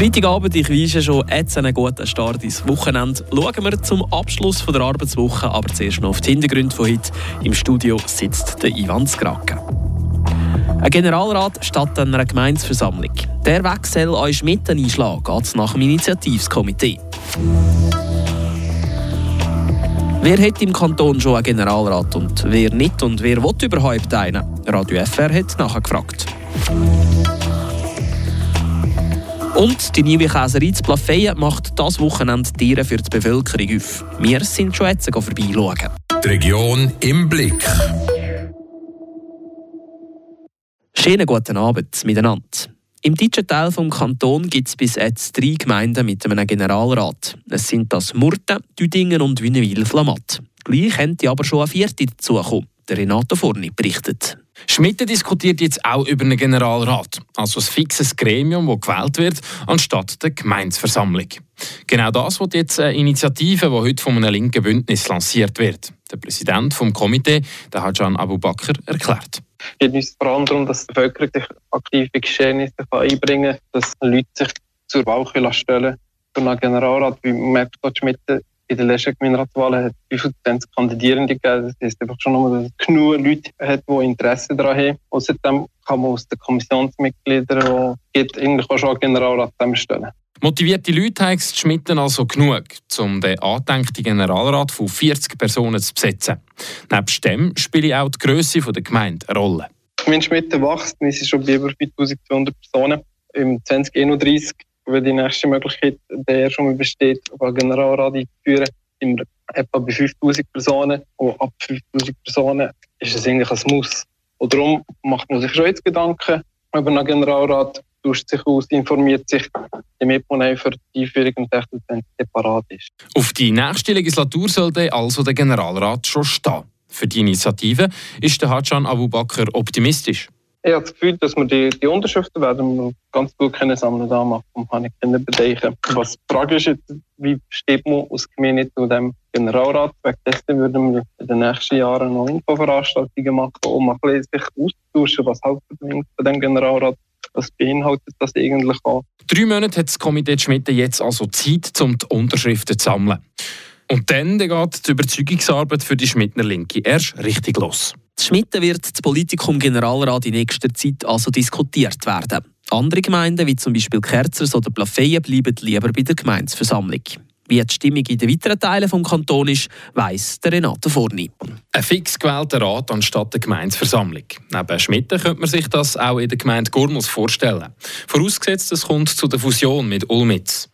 Freitagabend, ich weise schon jetzt einen guten Start ins Wochenende. Schauen wir zum Abschluss der Arbeitswoche, aber zuerst noch auf die Hintergründe von heute. Im Studio sitzt der Ivan Skrake. Ein Generalrat statt einer Gemeinsversammlung. Der euch Schmidt einschlagen, geht nach dem Initiativskomitee. Wer hat im Kanton schon einen Generalrat und wer nicht und wer will überhaupt einen? Radio FR hat nachher gefragt. Und die neue Käserei zu Plafeyen macht das Wochenende Tiere für die Bevölkerung auf. Wir sind schon jetzt vorbeischauen. Die Region im Blick. Schönen guten Abend miteinander. Im deutschen Teil des Kantons gibt es bis jetzt drei Gemeinden mit einem Generalrat. Es sind das Murten, Düdingen und Wünnewil-Flamatt. Gleich könnte aber schon eine vierte dazukommen. Der Renato Forni berichtet. Schmidt diskutiert jetzt auch über einen Generalrat, also ein fixes Gremium, das gewählt wird, anstatt der Gemeinsversammlung. Genau das wird jetzt eine Initiative, die heute von einem linken Bündnis lanciert wird. Der Präsident des Komitees, der Hajan Abu Bakr, erklärt. Es geht uns vor allem darum, dass die Bevölkerung sich aktiv in Geschehnisse einbringen kann, dass Leute sich zur Wahl stellen können. Für einen Generalrat, wie merkt Schmidt, in den letzten Gemeinderatswahlen hat es 25 Kandidierende gegeben. Das heisst einfach schon nur, dass es genug Leute hat, die Interesse daran haben. Außerdem kann man aus den Kommissionsmitgliedern, die gibt, eigentlich auch schon Generalrat stellen. Motivierte Leute haben es Schmitten also genug, um den angedenkten Generalrat von 40 Personen zu besetzen. Neben dem spielt auch die Grösse der Gemeinde eine Rolle. Wenn Schmitten wächst, wir sind schon bei über 4200 Personen. Im 2031 wenn die nächste Möglichkeit der schon mal besteht, einen Generalrat einzuführen, sind wir etwa bei 5000 Personen. Und ab 5000 Personen ist es eigentlich ein Muss. Und darum macht man sich schon jetzt Gedanken über einen Generalrat, tauscht sich aus, informiert sich, damit man für die Einführung im 16. separat ist. Auf die nächste Legislatur sollte also der Generalrat schon stehen. Für die Initiative ist der Hajan Abu Bakr optimistisch. Ich habe das Gefühl, dass wir die, die Unterschriften werden wir ganz gut können sammeln können. Kann ich können bedenken. Was Frage ist, wie steht man aus Gemeinde zu dem Generalrat? Wegen dessen würden wir in den nächsten Jahren noch Infoveranstaltungen machen, um ein bisschen auszutauschen, was halt von dem Generalrat was beinhaltet das eigentlich auch. Drei Monate hat das Komitee Schmidt jetzt also Zeit, um die Unterschriften zu sammeln. Und dann geht die Überzeugungsarbeit für die Schmidtner Linke erst richtig los. Schmitten wird das Politikum Generalrat in nächster Zeit also diskutiert werden. Andere Gemeinden, wie zum Beispiel Kerzers oder Plafeyen, bleiben lieber bei der Gemeinsversammlung. Wie die Stimmung in den weiteren Teilen des Kantons ist, weiss der Renato Forni. Ein fix gewählter Rat anstatt der Gemeinsversammlung. Neben Schmitten könnte man sich das auch in der Gemeinde Gurmels vorstellen. Vorausgesetzt, es kommt zu der Fusion mit Ulmitz.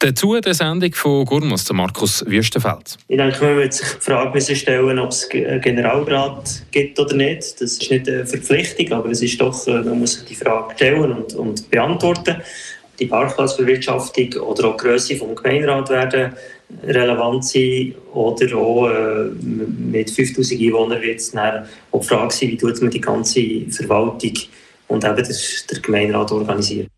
Dazu die Sendung von Gurmels, Markus Wüstenfeld. Ich denke, man muss sich die Frage stellen, ob es einen Generalrat gibt oder nicht. Das ist nicht eine Verpflichtung, aber es ist doch, äh, man muss sich die Frage stellen und, und beantworten die Parkplatzbewirtschaftung oder auch die Grösse des Gemeinderat werden relevant sein oder auch äh, mit 5000 Einwohnern wird es dann auch die Frage sein, wie tut man die ganze Verwaltung und eben der Gemeinderat organisieren.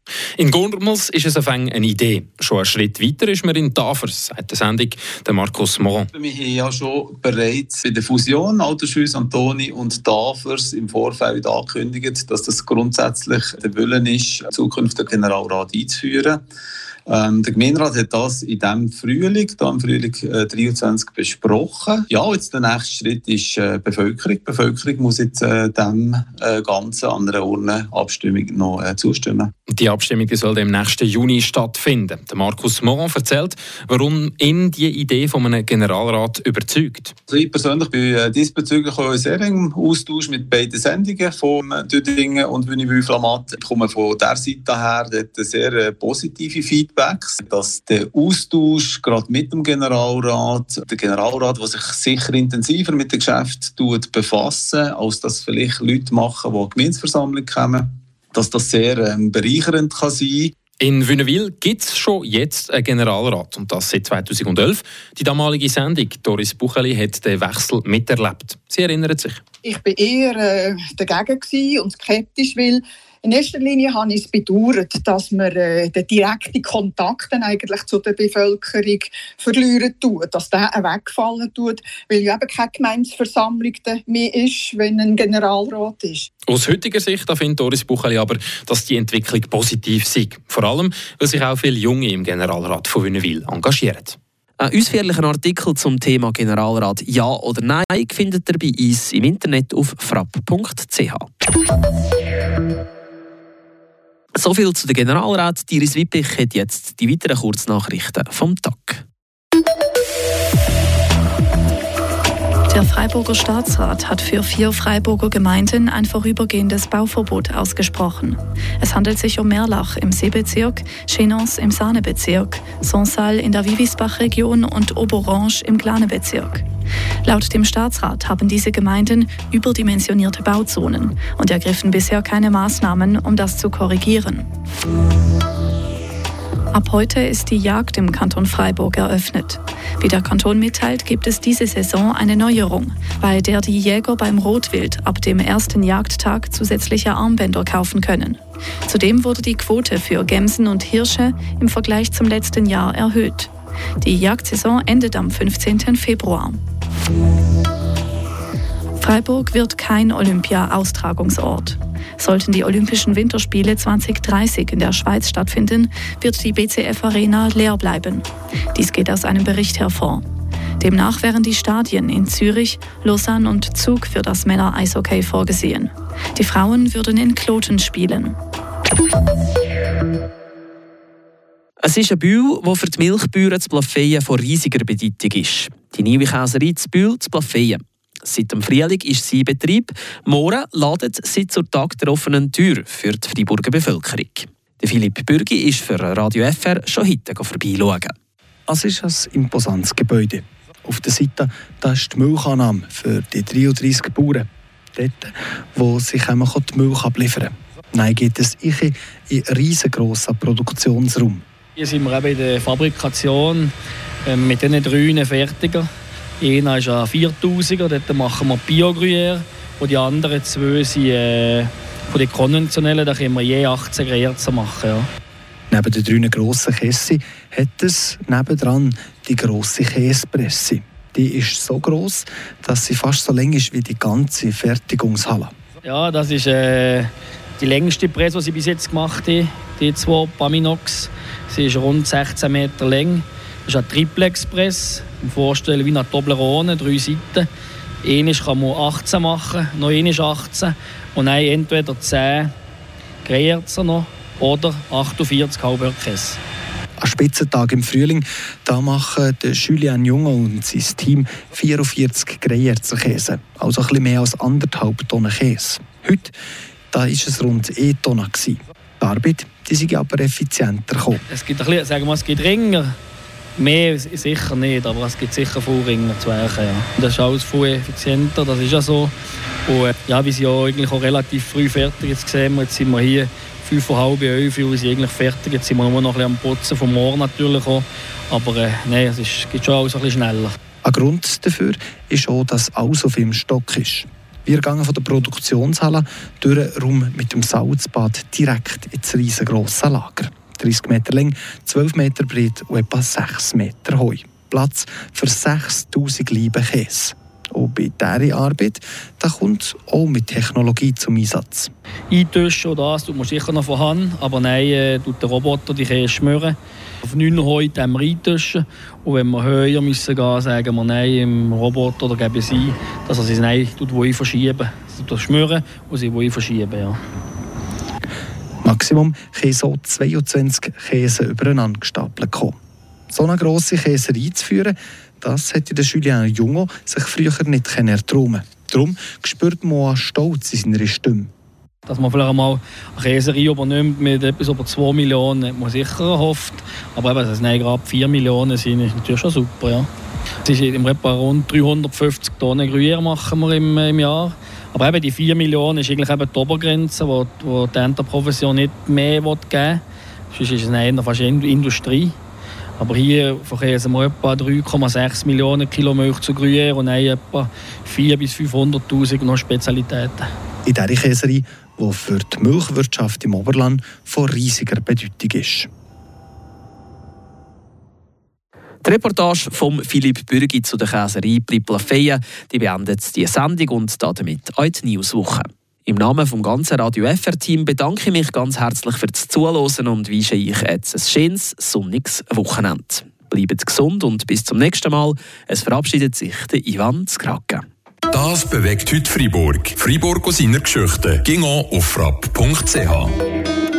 In Gurmels ist es eine Idee. Schon einen Schritt weiter ist man in Tafers, sagt der Sendung der Markus Moron. Wir haben ja schon bereits bei der Fusion Altersschüss Antoni und Tafers im Vorfeld angekündigt, dass das grundsätzlich der Wille ist, zukünftig Generalrat einzuführen. Ähm, der Gemeinderat hat das in diesem Frühling, da im Frühling äh, 23 besprochen. Ja, jetzt der nächste Schritt ist äh, Bevölkerung. Die Bevölkerung muss jetzt äh, dem äh, Ganzen an einer Urnenabstimmung noch äh, zustimmen. Die Abstimmung die soll im nächsten Juni stattfinden. Der Markus Moron erzählt, warum ihn die Idee von einem Generalrat überzeugt. Also ich persönlich bin äh, diesbezüglich auch sehr im Austausch mit beiden Sendungen von Düdingen und Wünibü Flamat. Ich komme von der Seite her dort sehr positive Feedbacks, dass der Austausch gerade mit dem Generalrat, der Generalrat, der sich sicher intensiver mit dem Geschäft befassen, als das vielleicht Leute machen, die Gemeinsversammlung kommen dass das sehr ähm, bereichernd kann sein in Wünnewil gibt es schon jetzt einen Generalrat und das seit 2011. Die damalige Sendung Doris Bucheli hat den Wechsel miterlebt. Sie erinnert sich. Ich war eher äh, dagegen und skeptisch, weil In erster Linie habe ich es bedauert, dass man äh, den direkten Kontakt eigentlich zu der Bevölkerung verlieren tut, dass der wegfallen tut, weil ja eben keine Gemeinsversammlung mehr ist, wenn ein Generalrat ist. Aus heutiger Sicht findet Doris Bucheli aber, dass die Entwicklung positiv sei. Vor allem, weil sich auch viele Junge im Generalrat von Wünnewil engagieren. Einen ausführlichen Artikel zum Thema Generalrat Ja oder Nein findet ihr bei uns im Internet auf frapp.ch. So viel zu den Generalrat. Iris Wippich hat jetzt die weiteren Kurznachrichten vom Tag. Der Freiburger Staatsrat hat für vier Freiburger Gemeinden ein vorübergehendes Bauverbot ausgesprochen. Es handelt sich um Merlach im Seebezirk, Chenons im Sahnebezirk, Sonsal in der Vivisbach-Region und Oberange im Glanebezirk. Laut dem Staatsrat haben diese Gemeinden überdimensionierte Bauzonen und ergriffen bisher keine Maßnahmen, um das zu korrigieren. Ab heute ist die Jagd im Kanton Freiburg eröffnet. Wie der Kanton mitteilt, gibt es diese Saison eine Neuerung, bei der die Jäger beim Rotwild ab dem ersten Jagdtag zusätzliche Armbänder kaufen können. Zudem wurde die Quote für Gämsen und Hirsche im Vergleich zum letzten Jahr erhöht. Die Jagdsaison endet am 15. Februar. Freiburg wird kein Olympia-Austragungsort. Sollten die Olympischen Winterspiele 2030 in der Schweiz stattfinden, wird die BCF Arena leer bleiben. Dies geht aus einem Bericht hervor. Demnach wären die Stadien in Zürich, Lausanne und Zug für das Männer-Eishockey vorgesehen. Die Frauen würden in Kloten spielen. Es ist ein Bühl, der für die Milchbauern zu Plafeyen von riesiger Bedeutung ist. Die neue Käserei zu Bühl zu Plafeyen. Seit dem Frühling ist sie in Betrieb. Morgen ladet sie zur Tag der offenen Tür für die Freiburger Bevölkerung. Der Philipp Bürgi ist für Radio FR schon heute vorbeischauen. Es ist ein imposantes Gebäude. Auf der Seite da ist die Milchannahme für die 33 Bauern. Dort, wo sich die Milch abliefern kann. Nein, geht es in einen riesengroßen Produktionsraum. Hier sind wir eben in der Fabrikation äh, mit diesen drei Fertiger. Einer ist ein 4000er, dort machen wir Bio-Gruyère. Und die anderen zwei sind äh, von den konventionellen, da können wir je 18 Gruyère machen. Ja. Neben den drei grossen Käse hat es nebendran die grosse Käsepresse. Die ist so groß, dass sie fast so lang ist wie die ganze Fertigungshalle. Ja, das ist äh, die längste Presse, die sie bis jetzt gemacht haben, die zwei Paminox. Sie ist rund 16 Meter lang. Das ist eine Triplex-Presse. Vorstellen wie eine Toblerone, drei Seiten. Eine kann man 18 machen, noch eine ist 18. Und dann entweder 10 Greyerzer noch oder 48 Halbhörkäse. An Spitzentag im Frühling da machen Julian Junge und sein Team 44 Greyerzer Käse, also ein bisschen mehr als anderthalb Tonnen Käse. Heute da ist es rund 1 Tonne. Die Arbeit die sind aber effizienter gekommen. Es gibt ein bisschen, sagen wir, es gibt Ringer. Mehr sicher nicht, aber es gibt sicher Vorringer zu werken. Ja. Das ist alles viel effizienter, das ist ja so. Und äh, ja, wir sind ja eigentlich auch relativ früh fertig. Jetzt sehen wir, jetzt sind wir hier fünf vor halb elf, wir sind eigentlich fertig. Jetzt sind wir nur noch ein bisschen am Putzen vom Morgen natürlich auch. Aber äh, nein, es ist, geht schon alles ein bisschen schneller. Ein Grund dafür ist auch, dass alles auf im Stock ist. Wir gehen von der Produktionshalle durch einen Raum mit dem Salzbad direkt ins riesengroße Lager. 30 Meter lang, 12 Meter breit und etwa 6 Meter hoch. Platz für 6000 Liebe Käse. Und bei dieser Arbeit da kommt auch mit Technologie zum Einsatz. Eintauschen oder das tut man sicher noch von Hand, aber nein, äh, tut der Roboter die Käse schmören. Auf 9 heute haben wir eintauschen und wenn wir höher müssen gehen, sagen wir nein im Roboter oder geben sie dass er sie nein tut, wo ich verschieben. Sie schmören und sie verschieben, ja. Maximum können so 22 Käse übereinander gestapelt kommen. So eine grosse Käserei einzuführen, das hätte der Julien Jungo sich früher nicht erträumen Darum spürt man Stolz in seiner Stimme. Dass man vielleicht einmal eine Käserei übernimmt mit etwas über 2 Millionen, hat man sicher erhofft. Aber eben, dass es gerade 4 Millionen sind, ist natürlich schon super. Ja. Es ist im Etwa rund 350 Tonnen Gruyère machen wir im, im Jahr. Aber eben die 4 Millionen ist eigentlich eben die Obergrenze, wo, wo die Enterprofession nicht mehr geben will. Sonst ist es eher fast Industrie. Aber hier verkehren wir etwa 3,6 Millionen Kilo Milch zu Gruyère und etwa 400.000 bis 500.000 noch Spezialitäten. In dieser Käserei, die für die Milchwirtschaft im Oberland von riesiger Bedeutung ist. Die Reportage von Philipp Bürgi zu der Käserei Pliplafeia die beendet die Sendung und damit auch die Newswoche. Im Namen des ganzen Radio FR-Team bedanke ich mich ganz herzlich fürs Zuhören und wünsche euch jetzt ein schönes, sonniges Wochenende. Bleibt gesund und bis zum nächsten Mal. Es verabschiedet sich der Ivan Skrake. Das bewegt heute Freiburg. Freiburg aus seiner Geschichte. Ging auf frapp.ch.